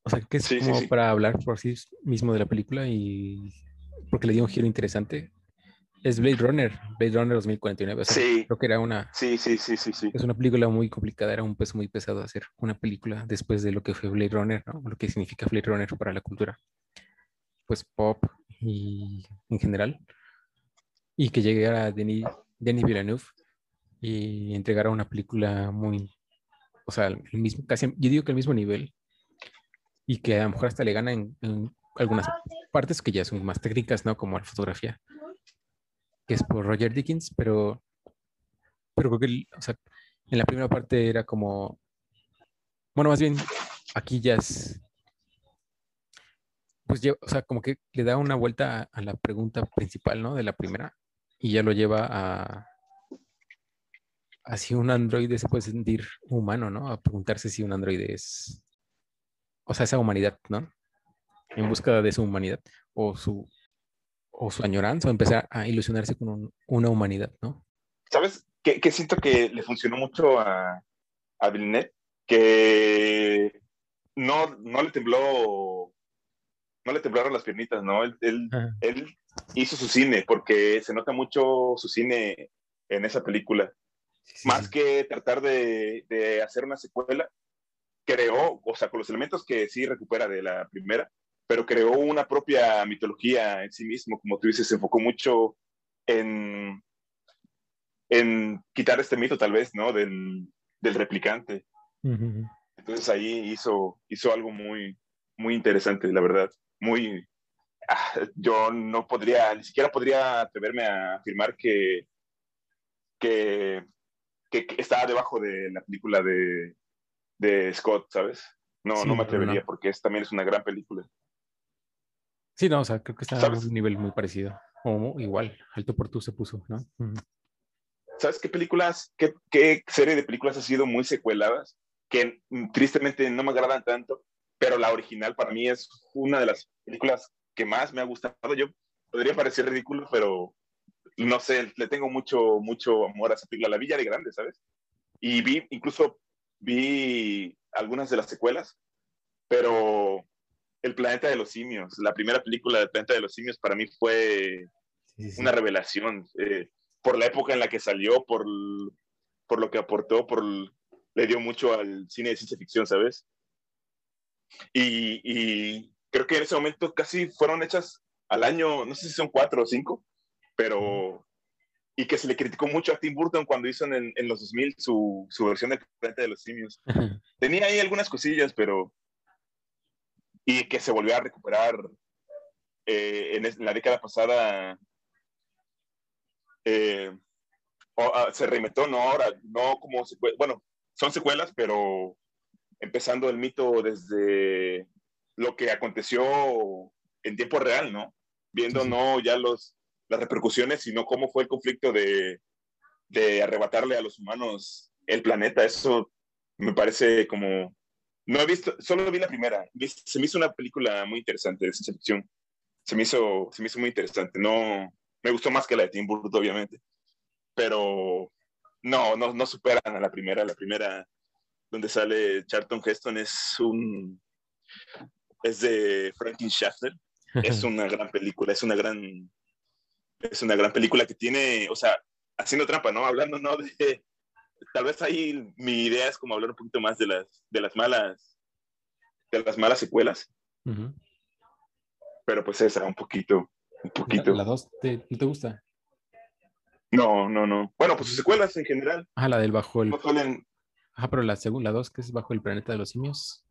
o sea, que es como para hablar por sí mismo de la película y porque le dio un giro interesante. Es Blade Runner, Blade Runner 2049. sí. Creo que era una. Sí, sí, sí, sí, sí. Es una película muy complicada, era un peso muy pesado hacer una película después de lo que fue Blade Runner, ¿no? Lo que significa Blade Runner para la cultura. Pues pop y en general. Y que llegara Denis, Denis Villeneuve y entregara una película muy. O sea, el mismo, casi, yo digo que el mismo nivel y que a lo mejor hasta le gana en, algunas partes que ya son más técnicas, ¿no? Como la fotografía, que es por Roger Dickens, pero, pero creo que, o sea, en la primera parte era como, bueno, más bien aquí ya es, pues, o sea, como que le da una vuelta a, la pregunta principal, ¿no? De la primera, y ya lo lleva a, así un androide se puede sentir humano, ¿no? A preguntarse si un androide es o sea, esa humanidad, ¿no? En búsqueda de su humanidad o su, o su añoranza o empezar a ilusionarse con una humanidad, ¿no? ¿Sabes qué, siento que le funcionó mucho a, a Villeneuve? Que no, no le tembló, no le temblaron las piernitas, ¿no? Él, él, hizo su cine porque se nota mucho su cine en esa película. Más que tratar de, de hacer una secuela, creó, o sea, con los elementos que sí recupera de la primera, pero creó una propia mitología en sí mismo, como tú dices, se enfocó mucho en, en quitar este mito tal vez, ¿no? Del, del replicante. Entonces ahí hizo, hizo algo muy, muy interesante, la verdad. Muy, ah, yo no podría, ni siquiera podría atreverme a afirmar que, que, que, estaba debajo de la película de, de Scott, ¿sabes? No, no me atrevería porque es, también es una gran película. Sí, no, o sea, creo que está a un nivel muy parecido. O igual, alto por tú se puso, ¿no? ¿Sabes qué películas, qué, qué, serie de películas ha sido muy secueladas? Que tristemente no me agradan tanto, pero la original para mí es una de las películas que más me ha gustado. Yo podría parecer ridículo, pero no sé, le tengo mucho, mucho amor a esa película, La Villa de Grande, ¿sabes? Y vi, incluso vi algunas de las secuelas, pero El Planeta de los Simios, la primera película del Planeta de los Simios para mí fue una revelación. Eh, por la época en la que salió, por, por lo que aportó, por, le dio mucho al cine de ciencia ficción, ¿sabes? Y, y, creo que en ese momento casi fueron hechas al año, no sé si son cuatro o cinco, pero... Y que se le criticó mucho a Tim Burton cuando hizo en, en los 2000 su, su versión de Planeta de los Simios. Tenía ahí algunas cosillas, pero... Y que se volvió a recuperar eh, en, la década pasada eh, ah, se reinventó, no ahora, no como, bueno, son secuelas, pero empezando el mito desde lo que aconteció en tiempo real, ¿no? Viendo no ya los, las repercusiones, sino cómo fue el conflicto de, de arrebatarle a los humanos el planeta. Eso me parece como... No he visto, solo vi la primera. Se me hizo una película muy interesante de ciencia ficción. Se me hizo, se me hizo muy interesante. No, me gustó más que la de Tim Burton, obviamente. Pero no, no, no superan a la primera. La primera, donde sale Charlton Heston, es un. Es de Franklin Schaffner. Es una gran película, es una gran. Es una gran película que tiene, o sea, haciendo trampa, ¿no? Hablando, ¿no? De. Tal vez ahí mi idea es como hablar un poquito más de las, de las malas. De las malas secuelas. Pero pues esa, un poquito. Un poquito. ¿La 2 te, te gusta? No, no, no. Bueno, pues sus secuelas en general. Ah, la del bajo el. Ajá, pero la segunda, la 2, que es bajo el planeta de los simios.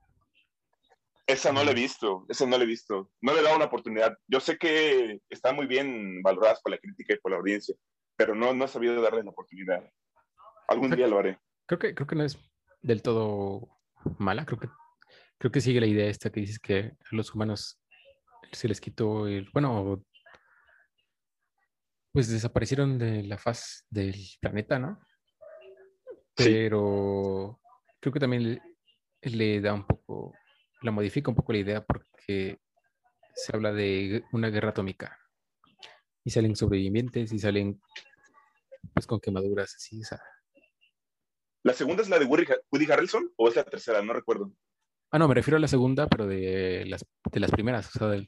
Esa no la he visto, esa no la he visto. No le he dado una oportunidad. Yo sé que están muy bien valoradas por la crítica y por la audiencia, pero no, no he sabido darle la oportunidad. Algún día lo haré. Creo que, creo que no es del todo mala. Creo que, creo que sigue la idea esta que dices que a los humanos se les quitó el. Bueno, pues desaparecieron de la faz del planeta, ¿no? Pero creo que también le, da un poco, la modifica un poco la idea porque se habla de una guerra atómica y salen sobrevivientes y salen pues con quemaduras así, o sea. ¿La segunda es la de Woody, Harrelson o es la tercera? No recuerdo. Ah, no, me refiero a la segunda, pero de las, de las primeras, o sea, del,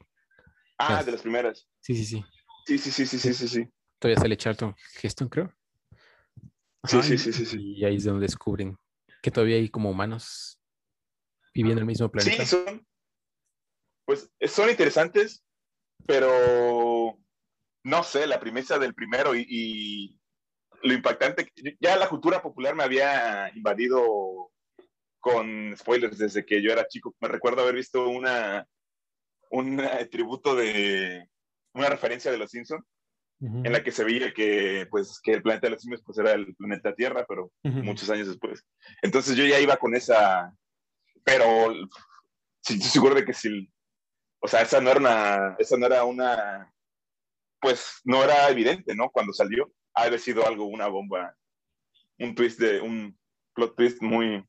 Ah, de las primeras. Sí, sí, sí. Sí, sí, sí, sí, sí, sí, sí. Todavía sale Charlton Heston, creo. Sí, sí, sí, sí, sí. Y ahí es donde descubren que todavía hay como humanos viviendo en el mismo planeta. Sí, son, pues son interesantes, pero no sé, la premisa del primero y, lo impactante, ya la cultura popular me había invadido con spoilers desde que yo era chico. Me recuerdo haber visto una, un tributo de una referencia de los Simpsons en la que se veía que, pues, que el planeta de los simios pues, era el planeta Tierra, pero muchos años después. Entonces yo ya iba con esa, pero sí, estoy seguro de que si, o sea, esa no era una, esa no era una, pues no era evidente, ¿no? Cuando salió, ha haber sido algo, una bomba, un twist de, un plot twist muy,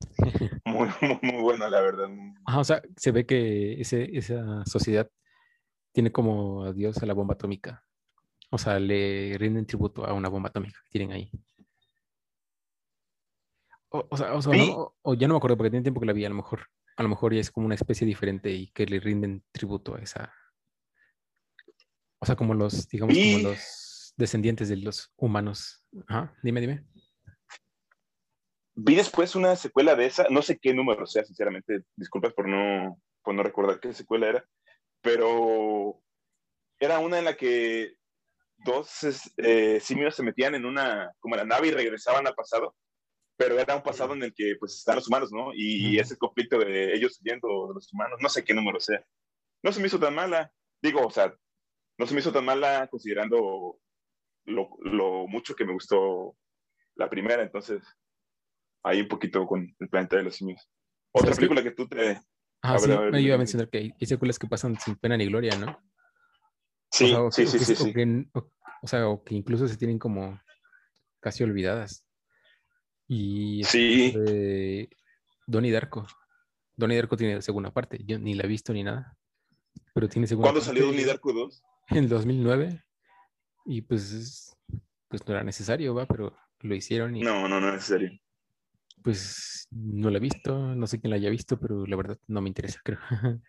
muy, muy, bueno, la verdad. o sea, se ve que ese, esa sociedad tiene como a Dios a la bomba atómica. O sea, le rinden tributo a una bomba atómica que tienen ahí. O, sea, o, ya no me acuerdo porque tiene tiempo que la vi, a lo mejor, a lo mejor ya es como una especie diferente y que le rinden tributo a esa. O sea, como los, digamos, como los descendientes de los humanos. Ajá, dime, dime. Vi después una secuela de esa, no sé qué número sea, sinceramente, disculpas por no, por no recordar qué secuela era, pero era una en la que dos eh, simios se metían en una, como la nave y regresaban al pasado, pero era un pasado en el que pues están los humanos, ¿no? Y, ese conflicto de ellos huyendo de los humanos, no sé qué número sea. No se me hizo tan mala, digo, o sea, no se me hizo tan mala considerando lo, lo mucho que me gustó la primera, entonces ahí un poquito con el planeta de los simios. Otra película que... tú te... Ah, sí, me iba a mencionar que hay secuelas que pasan sin pena ni gloria, ¿no? Sí, sí, sí, sí, o sea, o que incluso se tienen como casi olvidadas. Y sí. de Donnie Darko. Donnie Darko tiene segunda parte. Yo ni la he visto ni nada. Pero tiene segunda ¿Cuándo salió Donnie Darko 2? En el 2009. Y pues, pues no era necesario, va, pero lo hicieron. Y, no, no, no es necesario. Pues no la he visto, no sé quién la haya visto, pero la verdad no me interesa, creo.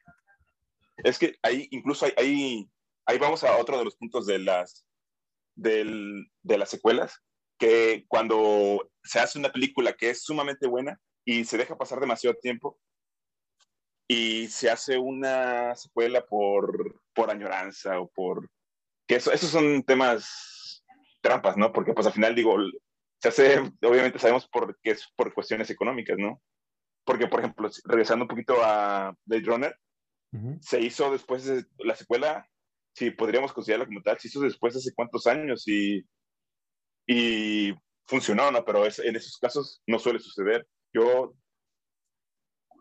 Es que ahí, incluso hay, ahí vamos a otro de los puntos de las, de las secuelas, que cuando se hace una película que es sumamente buena y se deja pasar demasiado tiempo y se hace una secuela por, por añoranza o por... que eso, esos son temas trampas, ¿no? Porque pues al final digo, se hace, obviamente sabemos por qué es por cuestiones económicas, ¿no? Porque, por ejemplo, regresando un poquito a Blade Runner, se hizo después de la secuela si podríamos considerarlo como tal, se hizo después de hace cuántos años y, y funcionó, ¿no? Pero en esos casos no suele suceder. Yo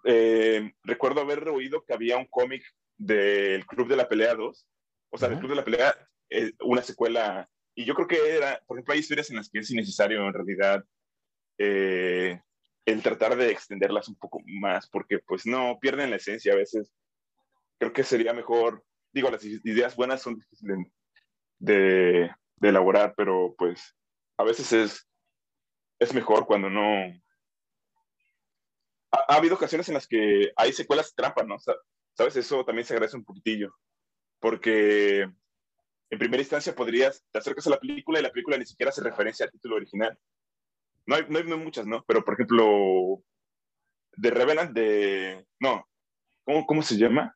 eh, recuerdo haber oído que había un cómic del Club de la Pelea 2, o sea, del Club de la Pelea, eh, una secuela, y yo creo que era, por ejemplo, hay historias en las que es innecesario en realidad eh, el tratar de extenderlas un poco más, porque pues no, pierden la esencia a veces. Creo que sería mejor digo, las ideas buenas son difíciles de, elaborar, pero pues a veces es, es mejor cuando no... Ha, habido ocasiones en las que hay secuelas trampa, ¿no? ¿Sabes? Eso también se agradece un poquitillo, porque en primera instancia podrías, te acercas a la película y la película ni siquiera hace referencia al título original. No hay, no hay muchas, ¿no? Pero, por ejemplo, de Revenant, de... No, ¿cómo, cómo se llama?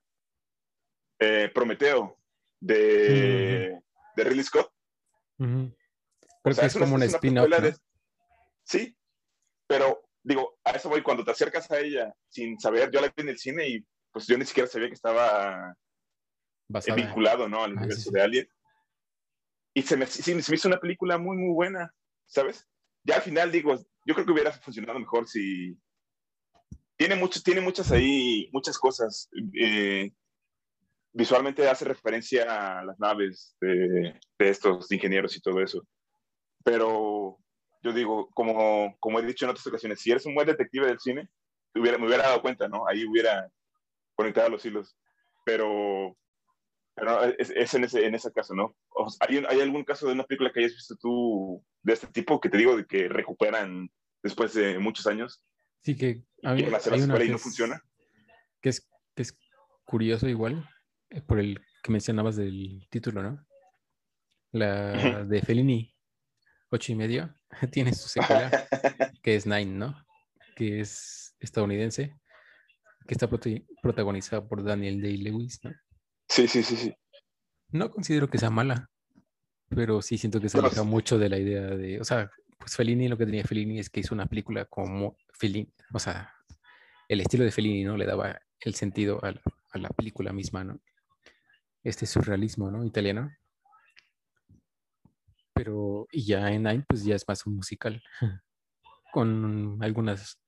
Eh, Prometeo de, de Ridley Scott. es, como una, spin-off. Sí, pero digo, a eso voy, cuando te acercas a ella sin saber, yo la vi en el cine y pues yo ni siquiera sabía que estaba vinculado ¿no? al ah, universo de Alien. Y se me, se me hizo una película muy, muy buena, ¿sabes? Ya al final digo, yo creo que hubiera funcionado mejor si... Tiene, mucho, tiene muchas ahí, muchas cosas. Eh, visualmente hace referencia a las naves de, estos ingenieros y todo eso. Pero yo digo, como, como he dicho en otras ocasiones, si eres un buen detective del cine, hubiera, me hubiera dado cuenta, ¿no? Ahí hubiera conectado los hilos. Pero, pero es, en, ese, en ese caso, ¿no? ¿hay, ¿Hay algún caso de una película que hayas visto tú de este tipo que te digo de que recuperan después de muchos años? Sí, que hay una que y no funciona. Que es, que es curioso igual, por el que mencionabas del título, ¿no? La de Fellini, ocho y medio, tiene su secuela, que es Nine, ¿no? Que es estadounidense, que está protagonizada por Daniel Day-Lewis, ¿no? Sí, sí, sí, sí. No considero que sea mala, pero sí siento que se aleja mucho de la idea de, o sea, pues Fellini lo que tenía Fellini es que hizo una película como Fellini, o sea, el estilo de Fellini, ¿no? Le daba el sentido a a la película misma, ¿no? Este surrealismo, ¿no? Italiano. Pero, y ya en Nine, pues ya es más un musical, con algunas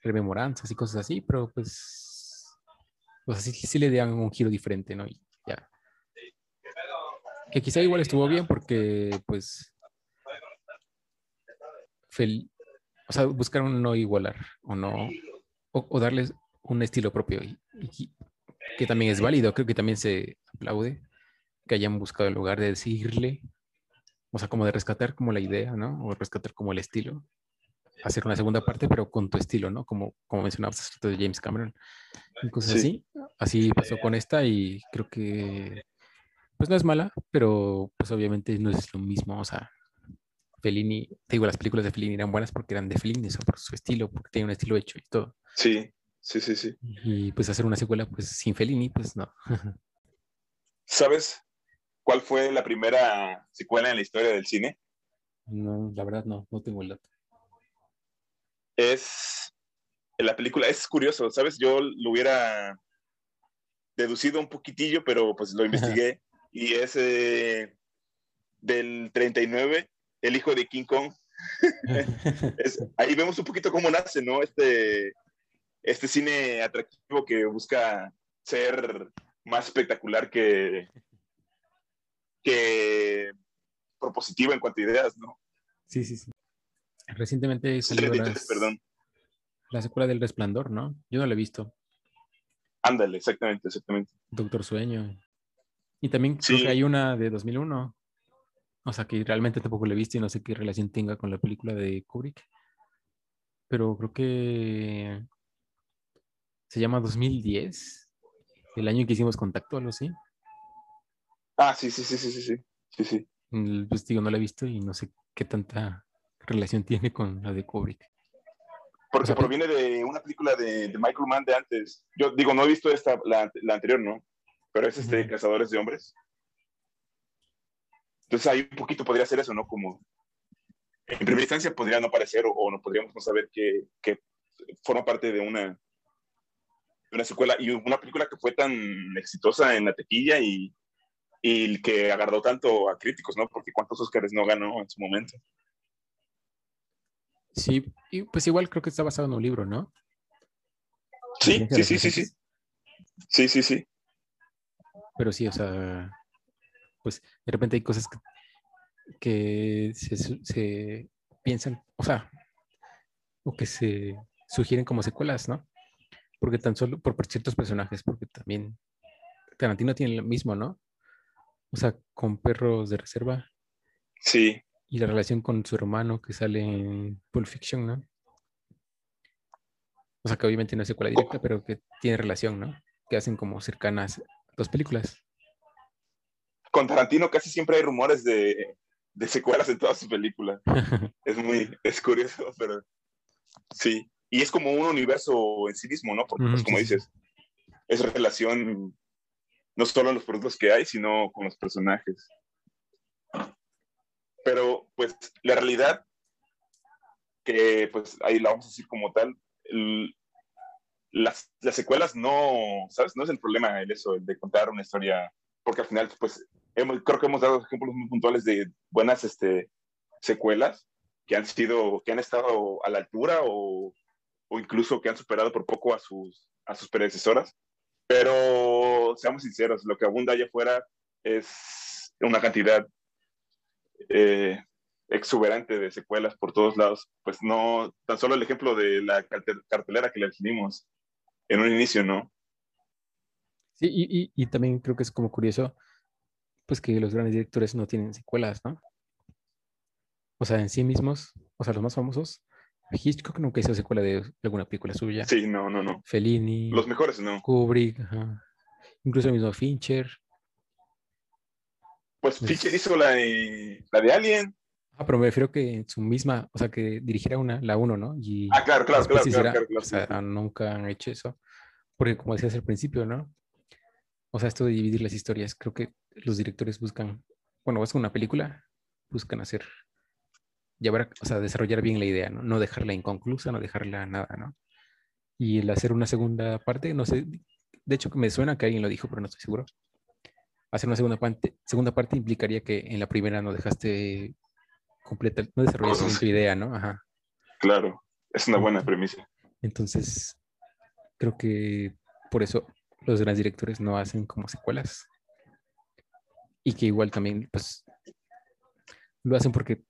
rememoranzas y cosas así, pero pues, pues así sí le dan un giro diferente, ¿no? Y ya. Que quizá igual estuvo bien porque, pues, o sea, buscaron no igualar o no, o, darles un estilo propio que también es válido, creo que también se aplaude que hayan buscado el lugar de decirle, o sea, como de rescatar como la idea, ¿no? O rescatar como el estilo, hacer una segunda parte, pero con tu estilo, ¿no? Como, como mencionabas de James Cameron, y cosas así. Así pasó con esta y creo que, pues no es mala, pero pues obviamente no es lo mismo, o sea, Fellini, te digo, las películas de Fellini eran buenas porque eran de Fellini, eso por su estilo, porque tiene un estilo hecho y todo. Sí, Sí, sí, sí. Y pues hacer una secuela pues sin Fellini, pues no. ¿Sabes? cuál fue la primera secuela en la historia del cine? No, la verdad no, no tengo el dato. Es la película, es curioso, ¿sabes? Yo lo hubiera deducido un poquitillo, pero pues lo investigué y es eh, del 39, El hijo de King Kong. ahí vemos un poquito cómo nace, ¿no? Este, este cine atractivo que busca ser más espectacular que, que propositivo en cuanto a ideas, ¿no? Sí, sí, sí. Recientemente salió perdón. la secuela del Resplandor, ¿no? Yo no la he visto. Ándale, exactamente, exactamente. Doctor Sueño. Y también creo que hay una de 2001. O sea, que realmente tampoco la he visto y no sé qué relación tenga con la película de Kubrick. Pero creo que se llama 2010, el año que hicimos contacto, algo así. Ah, sí, sí, sí, sí, sí, sí, sí. Pues digo, no la he visto y no sé qué tanta relación tiene con la de Kubrick. Porque proviene de una película de, Michael Mann de antes. Yo digo, no he visto esta, la, anterior, ¿no? Pero es este, Cazadores de Hombres. Entonces ahí un poquito podría ser eso, ¿no? Como en primera instancia podría no parecer o, no podríamos no saber que, que, forma parte de una, una secuela y una película que fue tan exitosa en la tequilla y, y que agarró tanto a críticos, ¿no? Porque cuántos Oscars no ganó en su momento. Sí, y pues igual creo que está basado en un libro, ¿no? Sí, sí, sí, sí, sí. Sí, sí, sí. Pero sí, o sea, pues de repente hay cosas que, se, piensan, o sea, o que se sugieren como secuelas, ¿no? Porque tan solo por, ciertos personajes, porque también Tarantino tiene lo mismo, ¿no? O sea, con perros de reserva. Sí y la relación con su hermano que sale en Pulp Fiction, ¿no? O sea, que obviamente no es secuela directa, pero que tiene relación, ¿no? Que hacen como cercanas dos películas. Con Tarantino casi siempre hay rumores de, de secuelas en todas sus películas. es muy, es curioso, pero sí. Y es como un universo en sí mismo, ¿no? Porque, pues, como dices, es relación no solo en los productos que hay, sino con los personajes. Pero pues la realidad, que pues ahí la vamos a decir como tal, las, las, secuelas no, ¿sabes? No es el problema el eso, el de contar una historia, porque al final pues hemos, creo que hemos dado ejemplos muy puntuales de buenas este, secuelas que han sido, que han estado a la altura o, o incluso que han superado por poco a sus, a sus predecesoras. Pero seamos sinceros, lo que abunda allá afuera es una cantidad eh, exuberante de secuelas por todos lados. Pues no, tan solo el ejemplo de la cartelera que le dimos en un inicio, ¿no? Sí, y, y, también creo que es como curioso, pues que los grandes directores no tienen secuelas, ¿no? O sea, en sí mismos, o sea, los más famosos, Hitchcock nunca hizo secuela de alguna película suya. Sí, no, no, no. Fellini. Los mejores, no. Kubrick, incluso el mismo Fincher. Pues Fisher hizo la de, la de Alien. Ah, pero me refiero que en su misma, o sea, que dirigiera una, la uno, ¿no? Y ah, claro, claro, claro, claro, O sea, nunca han hecho eso. Porque como decías al principio, ¿no? O sea, esto de dividir las historias, creo que los directores buscan, bueno, es una película, buscan hacer, llevar, o sea, desarrollar bien la idea, ¿no? No dejarla inconclusa, no dejarla nada, ¿no? Y el hacer una segunda parte, no sé, de hecho me suena que alguien lo dijo, pero no estoy seguro hacer una segunda parte, segunda parte implicaría que en la primera no dejaste completa, no desarrollaste tu idea, ¿no? Ajá. Claro, es una buena premisa. Entonces, creo que por eso los grandes directores no hacen como secuelas. Y que igual también, pues, lo hacen porque,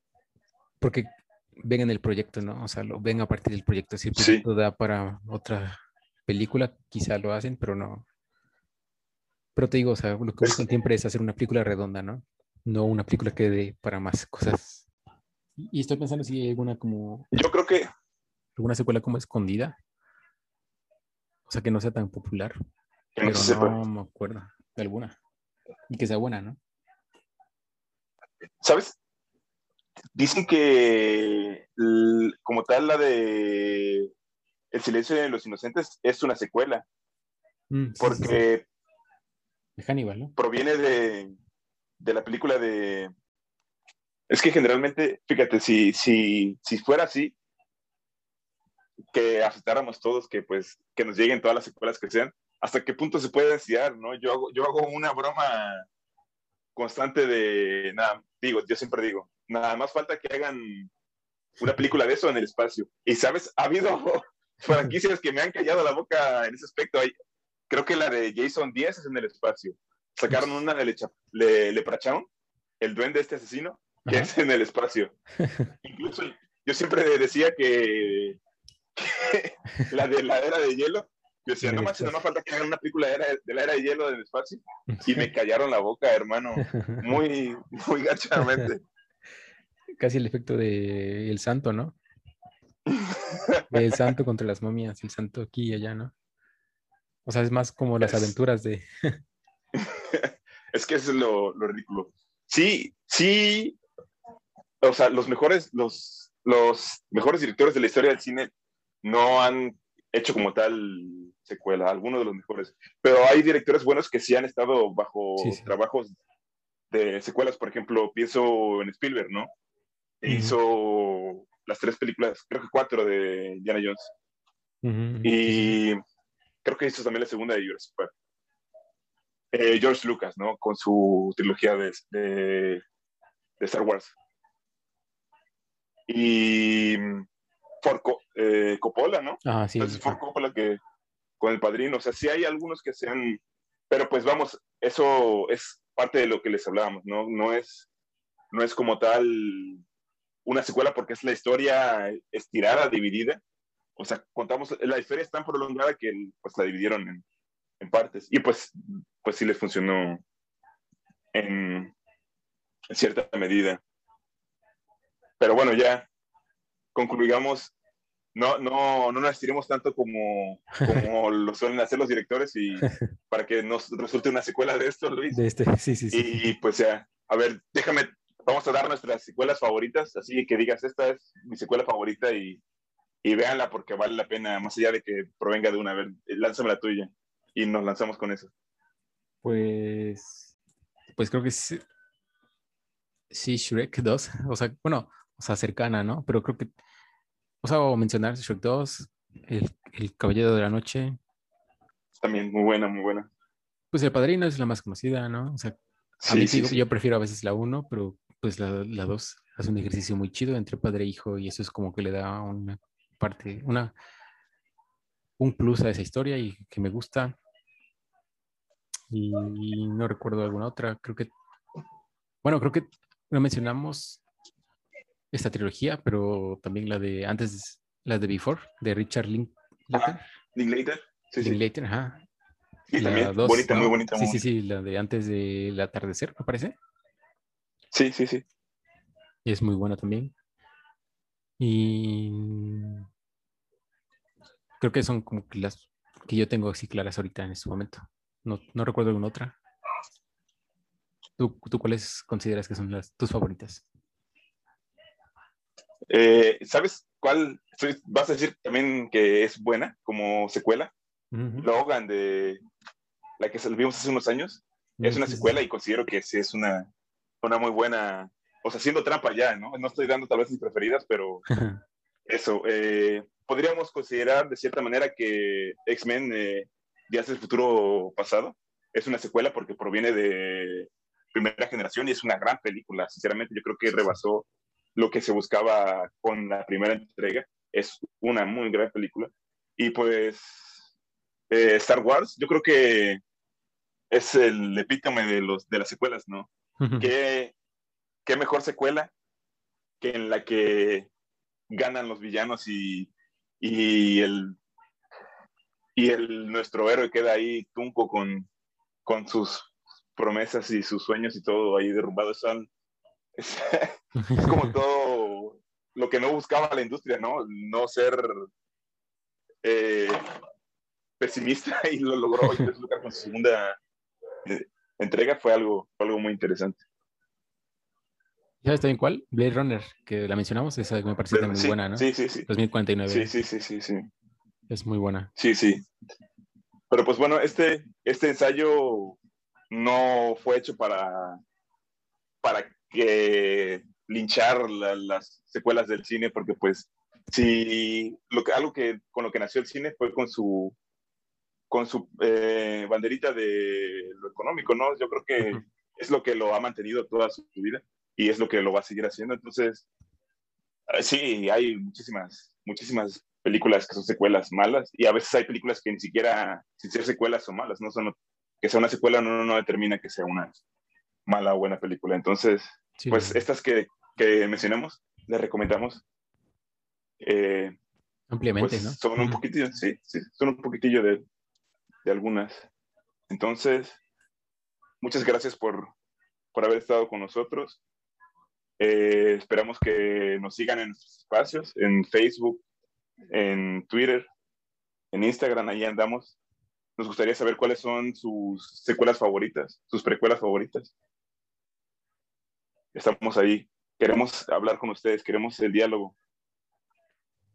porque ven en el proyecto, ¿no? O sea, lo ven a partir del proyecto. Si el proyecto da para otra película, quizá lo hacen, pero no, pero te digo, o sea, lo que buscan siempre es hacer una película redonda, ¿no? No una película que dé para más cosas. Y estoy pensando si hay alguna como... Yo creo que... Alguna secuela como escondida. O sea, que no sea tan popular. Que no, me acuerdo de alguna. Y que sea buena, ¿no? ¿Sabes? Dicen que como tal la de El silencio de los inocentes es una secuela. Mm, porque de Hannibal, ¿no? Proviene de, de la película de... Es que generalmente, fíjate, si, si, si fuera así, que aceptáramos todos que pues que nos lleguen todas las secuelas que sean, hasta qué punto se puede desear, ¿no? Yo hago, yo hago una broma constante de, nada, digo, yo siempre digo, nada más falta que hagan una película de eso en el espacio. Y sabes, ha habido franquicias que me han callado la boca en ese aspecto. Creo que la de Jason 10 es en el espacio. Sacaron una de Le, Leprechaun, el duende este asesino, que es en el espacio. Incluso yo siempre decía que, la de la era de hielo, yo decía, no manches, no me falta que hagan una película de, la era de hielo del espacio. Y me callaron la boca, hermano, muy, muy gachamente. Casi el efecto de El Santo, ¿no? El Santo contra las momias, el Santo aquí y allá, ¿no? O sea, es más como las aventuras de... es que eso es lo, ridículo. Sí, sí, o sea, los mejores, los, los mejores directores de la historia del cine no han hecho como tal secuela, algunos de los mejores. Pero hay directores buenos que sí han estado bajo trabajos de secuelas, por ejemplo, pienso en Spielberg, ¿no? Hizo las tres películas, creo que cuatro de Diana Jones. Y creo que hizo también la segunda de Jurassic Park. Eh, George Lucas, ¿no? Con su trilogía de, de, Star Wars. Y Ford eh, Coppola, ¿no? Ah, sí. Entonces, Ford Coppola que con el padrino, o sea, sí hay algunos que sean, pero pues vamos, eso es parte de lo que les hablábamos, ¿no? No es, no es como tal una secuela porque es la historia estirada, dividida. O sea, contamos, la historia es tan prolongada que pues la dividieron en, en partes. Y pues, pues sí les funcionó en, en cierta medida. Pero bueno, ya concluyamos no, no, no nos estiremos tanto como, como lo suelen hacer los directores y para que nos resulte una secuela de esto, Luis. De este, sí, sí, sí. Y pues ya, a ver, déjame, vamos a dar nuestras secuelas favoritas, así que digas, esta es mi secuela favorita y, y véanla porque vale la pena, más allá de que provenga de una, a ver, lánzame la tuya y nos lanzamos con eso. Pues, pues creo que sí, sí Shrek 2, o sea, bueno, o sea, cercana, ¿no? Pero creo que o sea, o mencionar Shrek 2, el, el, Caballero de la Noche. También muy buena, muy buena. Pues El Padrino es la más conocida, ¿no? O sea, a mí yo prefiero a veces la 1, pero pues la 2 hace un ejercicio muy chido entre padre e hijo y eso es como que le da una parte, una, un plus a esa historia y que me gusta. Y no recuerdo alguna otra, creo que, bueno, creo que lo mencionamos esta trilogía, pero también la de antes, la de Before, de Richard Linklater. Linklater, sí, Linklater, ajá. Sí, también, bonita, muy bonita. Sí, sí, sí, la de antes del atardecer, me parece. Sí, sí, sí. Es muy buena también. Y creo que son como las que yo tengo así claras ahorita en este momento. No, no recuerdo alguna otra. ¿Tú, ¿Tú cuáles consideras que son las tus favoritas? Eh, ¿Sabes cuál? Vas a decir también que es buena como secuela. Logan, de la que vimos hace unos años, es una secuela y considero que sí es una, una muy buena, o sea, haciendo trampa ya, ¿no? No estoy dando tal vez mis preferidas, pero eso. Eh, podríamos considerar de cierta manera que X-Men eh, Días del Futuro Pasado es una secuela porque proviene de primera generación y es una gran película. Sinceramente, yo creo que rebasó lo que se buscaba con la primera entrega. Es una muy gran película. Y pues eh, Star Wars, yo creo que es el epítome de, los, de las secuelas, ¿no? ¿Qué, ¿Qué, mejor secuela que en la que ganan los villanos y, y el y el, nuestro héroe queda ahí tunco con, con sus promesas y sus sueños y todo ahí derrumbado. Son, es, como todo lo que no buscaba la industria, ¿no? No ser eh, pesimista y lo logró. Y con su segunda eh, entrega fue algo, algo muy interesante. ¿Ya está bien cuál? Blade Runner, que la mencionamos, esa me parece muy buena, ¿no? Sí, sí, sí. 2049. Sí, sí, sí, sí, sí. Es muy buena. Sí, sí. Pero pues bueno, este, este ensayo no fue hecho para para que linchar las secuelas del cine, porque pues si lo que, algo que con lo que nació el cine fue con su con su eh, banderita de lo económico, ¿no? Yo creo que es lo que lo ha mantenido toda su vida y es lo que lo va a seguir haciendo. Entonces, eh, sí, hay muchísimas, muchísimas películas que son secuelas malas y a veces hay películas que ni siquiera, sin ser secuelas, son malas, no son que sea una secuela no, no determina que sea una mala o buena película. Entonces, pues estas que, que, mencionamos, les recomendamos. Eh, Ampliamente, pues, ¿no? Son un poquitillo, sí, sí, son un poquitillo de, de algunas. Entonces, muchas gracias por, por haber estado con nosotros. Eh, esperamos que nos sigan en nuestros espacios, en Facebook, en Twitter, en Instagram, ahí andamos. Nos gustaría saber cuáles son sus secuelas favoritas, sus precuelas favoritas. Estamos ahí. Queremos hablar con ustedes, queremos el diálogo.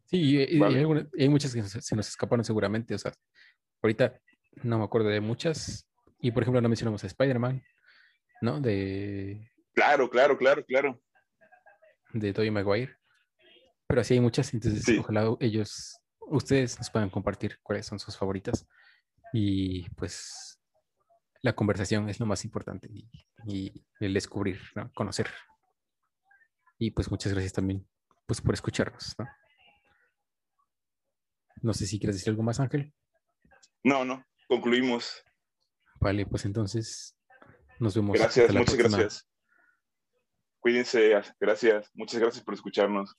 Sí, hay, muchas que se nos escaparon seguramente. O sea, ahorita no me acuerdo de muchas. Y por ejemplo, no mencionamos a Spider-Man, ¿no? De. Claro, claro, claro, claro. De Tobey Maguire. Pero así hay muchas, entonces ojalá ellos, ustedes nos puedan compartir cuáles son sus favoritas. Y pues la conversación es lo más importante y, el descubrir, ¿no? conocer. Y pues muchas gracias también pues, por escucharnos. ¿no? no sé si quieres decir algo más, Ángel. No, no, concluimos. Vale, pues entonces nos vemos. Gracias, muchas gracias. Cuídense, gracias, muchas gracias por escucharnos.